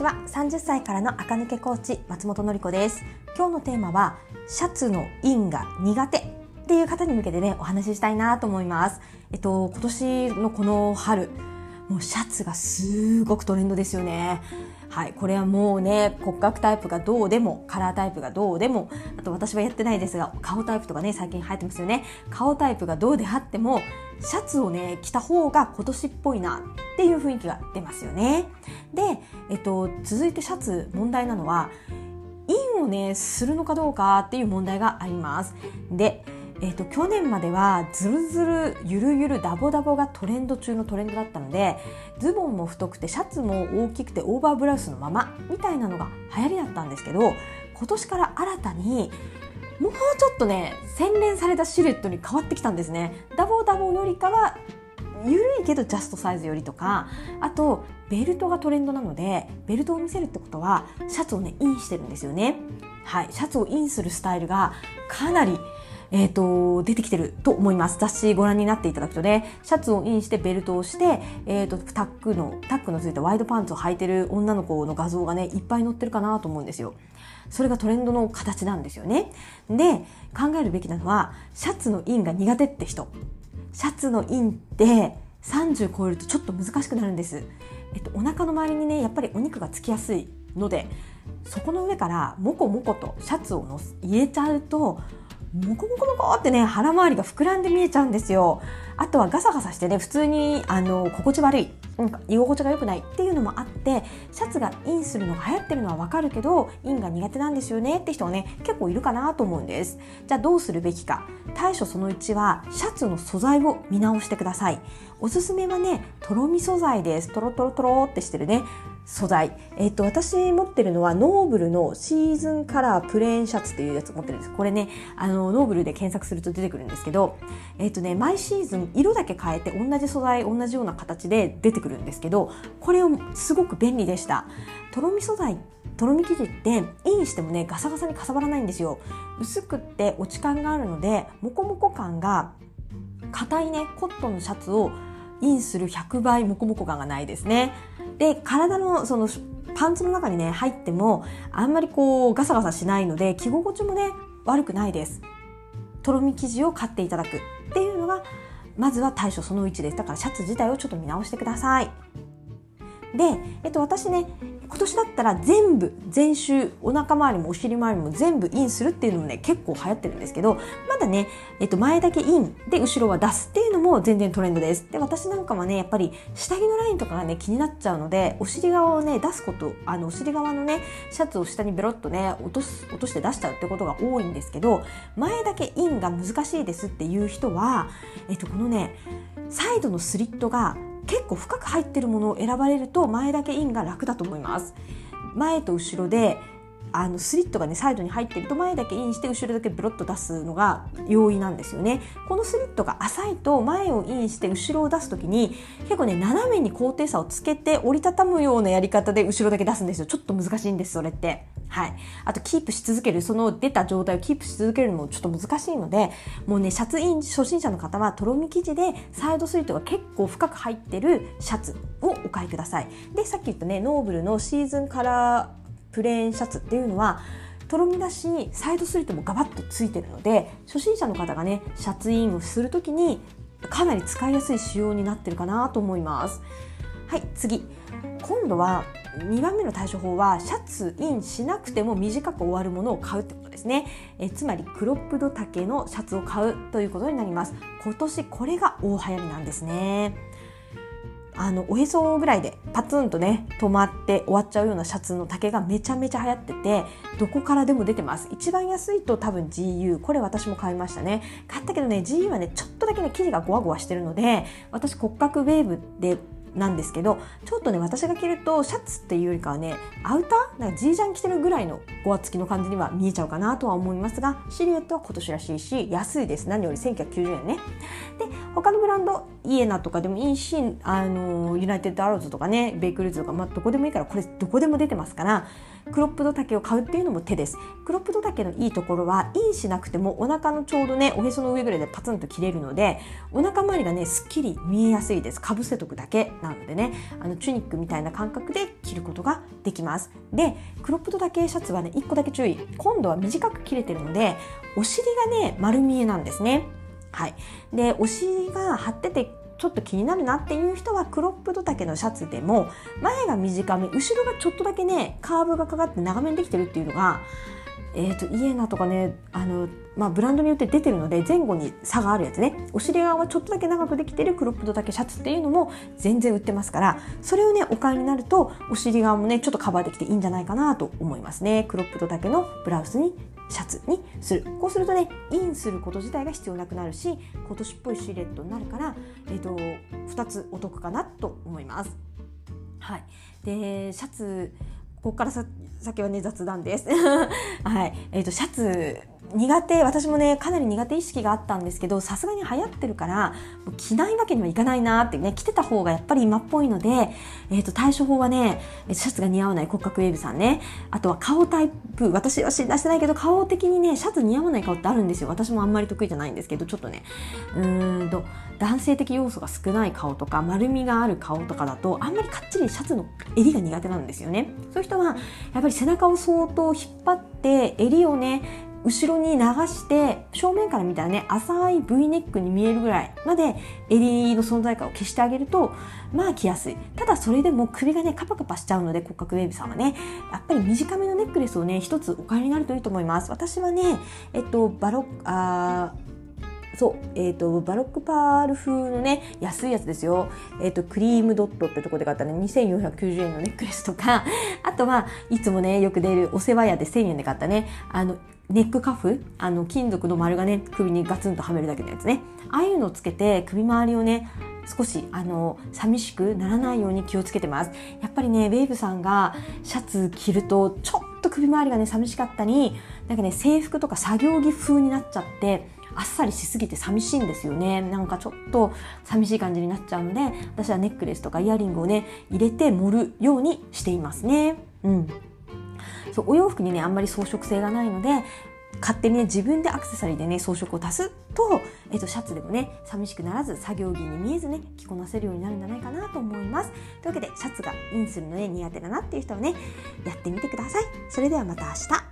ちは。30歳からの赤抜けコーチ松本の子です。今日のテーマはシャツのインが苦手。っていう方に向けてねお話ししたいなと思います。えっと今年のこの春もうシャツがすごくトレンドですよね。はい、これはもうね骨格タイプがどうでもカラータイプがどうでもあと私はやってないですが顔タイプとかね最近流行ってますよね。顔タイプがどうであってもシャツをね着た方が今年っぽいなっていう雰囲気が出ますよね。で、えっと、続いてシャツ問題なのはインをねするのかどうかっていう問題があります。でえーと、去年まではズルズルゆるゆるダボダボがトレンド中のトレンドだったのでズボンも太くてシャツも大きくてオーバーブラウスのままみたいなのが流行りだったんですけど今年から新たにもうちょっとね洗練されたシルエットに変わってきたんですね。ダボダボよりかはゆるいけどジャストサイズよりとかあとベルトがトレンドなのでベルトを見せるってことはシャツをねインしてるんですよね。はいシャツをインするスタイルがかなりえっ、ー、と、出てきてると思います。雑誌ご覧になっていただくとね、シャツをインしてベルトをして、えっ、ー、と、タックの、タックのついたワイドパンツを履いてる女の子の画像がね、いっぱい載ってるかなと思うんですよ。それがトレンドの形なんですよね。で、考えるべきなのは、シャツのインが苦手って人。シャツのインって30超えるとちょっと難しくなるんです。えっと、お腹の周りにね、やっぱりお肉がつきやすいので、そこの上からモコモコとシャツをの入れちゃうとモコモコモコってね腹周りが膨らんで見えちゃうんですよ。あとはガサガサしてね普通にあの心地悪いなんか居心地が良くないっていうのもあってシャツがインするのが流行ってるのはわかるけどインが苦手なんですよねって人はね結構いるかなと思うんです。じゃあどうするべきか。対処その1はシャツの素材を見直してください。おすすめはねとろみ素材です。とろとろとろってしてるね素材。えっと、私持ってるのはノーブルのシーズンカラープレーンシャツっていうやつ持ってるんです。これね、あの、ノーブルで検索すると出てくるんですけど、えっとね、毎シーズン色だけ変えて同じ素材、同じような形で出てくるんですけど、これをすごく便利でした。とろみ素材とろみ生地ってインしてもねガサガサにかさばらないんですよ薄くって落ち感があるのでモコモコ感が硬いねコットンのシャツをインする100倍モコモコ感がないですねで体のそのパンツの中にね入ってもあんまりこうガサガサしないので着心地もね悪くないです。とろみ生地を買っていただく。っていうのがまずは対処その1です。だからシャツ自体をちょっと見直してください。で、えっと、私ね今年だったら全部全周お腹周りもお尻周りも全部インするっていうのもね結構流行ってるんですけどまだね、えっと、前だけインで後ろは出すっていうのも全然トレンドです。で私なんかはねやっぱり下着のラインとかがね気になっちゃうのでお尻側をね出すことあのお尻側のねシャツを下にベロッとね落とす落として出しちゃうってことが多いんですけど前だけインが難しいですっていう人は、えっと、このねサイドのスリットが結構深く入ってるものを選ばれると前だけインが楽だと思います。前と後ろであのスリットがねサイドに入ってると前だけインして後ろだけブロッと出すのが容易なんですよね。このスリットが浅いと前をインして後ろを出す時に結構ね斜めに高低差をつけて折りたたむようなやり方で後ろだけ出すんですよ。ちょっと難しいんですそれって。はい。あと、キープし続ける、その出た状態をキープし続けるのもちょっと難しいので、もうね、シャツイン初心者の方は、とろみ生地でサイドスリットが結構深く入ってるシャツをお買いください。で、さっき言ったね、ノーブルのシーズンカラープレーンシャツっていうのは、とろみだし、サイドスリットもガバッとついてるので、初心者の方がね、シャツインをするときに、かなり使いやすい仕様になってるかなと思います。はい、次。今度は2番目の対処法はシャツインしなくても短く終わるものを買うってことですね。えつまりクロップド丈のシャツを買うということになります。今年これが大流行りなんですね。あのおへそぐらいでパツンとね止まって終わっちゃうようなシャツの丈がめちゃめちゃ流行っててどこからでも出てます。一番安いと多分 GU これ私も買いましたね。買ったけどね GU はねちょっとだけね生地がゴワゴワしてるので私骨格ウェーブでなんですけどちょっとね私が着るとシャツっていうよりかはねアウターなんかジージャン着てるぐらいのごわつきの感じには見えちゃうかなとは思いますがシルエットは今年らしいし安いです。何より1990円ね。で他のブランドイエナとかでもいいしあのユナイテッドアローズとかねベイクルーズとか、まあ、どこでもいいからこれどこでも出てますからクロップド丈を買うっていうのも手です。クロップド丈のいいところはインしなくてもお腹のちょうどねおへその上ぐらいでパツンと切れるのでお腹周りがねすっきり見えやすいです。かぶせとくだけなのでねあのチュニックみたいな感覚で着ることができます。でクロップド丈シャツはね1個だけ注意。今度は短く切れてるのでお尻がね丸見えなんですね。はい、でお尻が張っててちょっと気になるなっていう人はクロップド丈のシャツでも前が短め後ろがちょっとだけねカーブがかかって長めにできてるっていうのがえーと、イエナとかねあの、まあ、ブランドによって出てるので前後に差があるやつね。お尻側はちょっとだけ長くできてるクロップド丈シャツっていうのも全然売ってますからそれをねお買いになるとお尻側もねちょっとカバーできていいんじゃないかなと思いますね。クロップド丈のブラウスにシャツにするこうするとねインすること自体が必要なくなるし今年っぽいシルエットになるから、えーと、2つお得かなと思います。はい、でシャツここからさ先はね雑談です。はい、えっ、ー、とシャツ苦手私もねかなり苦手意識があったんですけどさすがに流行ってるから着ないわけにはいかないなってね着てた方がやっぱり今っぽいので、えーと、対処法はねシャツが似合わない骨格ウェーブさんね。あとは顔タイプ私は出してないけど顔的にねシャツ似合わない顔ってあるんですよ。私もあんまり得意じゃないんですけどちょっとねうーんと男性的要素が少ない顔とか丸みがある顔とかだとあんまりかっちりシャツの襟が苦手なんですよね。そういう人はやっぱり背中を相当引っ張って襟をね後ろに流して正面から見たらね浅い V ネックに見えるぐらいまで襟の存在感を消してあげるとまあ着やすい。ただそれでも首がねカパカパしちゃうので骨格ウェーブさんはねやっぱり短めのネックレスをね一つお買いになるといいと思います。私はねえっとバロッあそう、えっ、ー、と、バロックパール風のね、安いやつですよ。えっ、ー、と、クリームドットってとこで買ったね、2490円のネックレスとか、あとはいつもね、よく出るお世話やで1000円で買ったね、あの、ネックカフ？あの金属の丸がね首にガツンとはめるだけのやつね。ああいうのをつけて首周りをね少しあの寂しくならないように気をつけてます。やっぱりねウェーブさんがシャツ着るとちょっと首周りがね寂しかったりなんかね制服とか作業着風になっちゃってあっさりしすぎて寂しいんですよね。なんかちょっと寂しい感じになっちゃうので私はネックレスとかイヤリングをね入れて盛るようにしていますね。うん。そうお洋服にねあんまり装飾性がないので勝手にね自分でアクセサリーでね装飾を足すと、えっと、シャツでもね寂しくならず作業着に見えずね着こなせるようになるんじゃないかなと思います。というわけでシャツがインするのね苦手だなっていう人はねやってみてください。それではまた明日。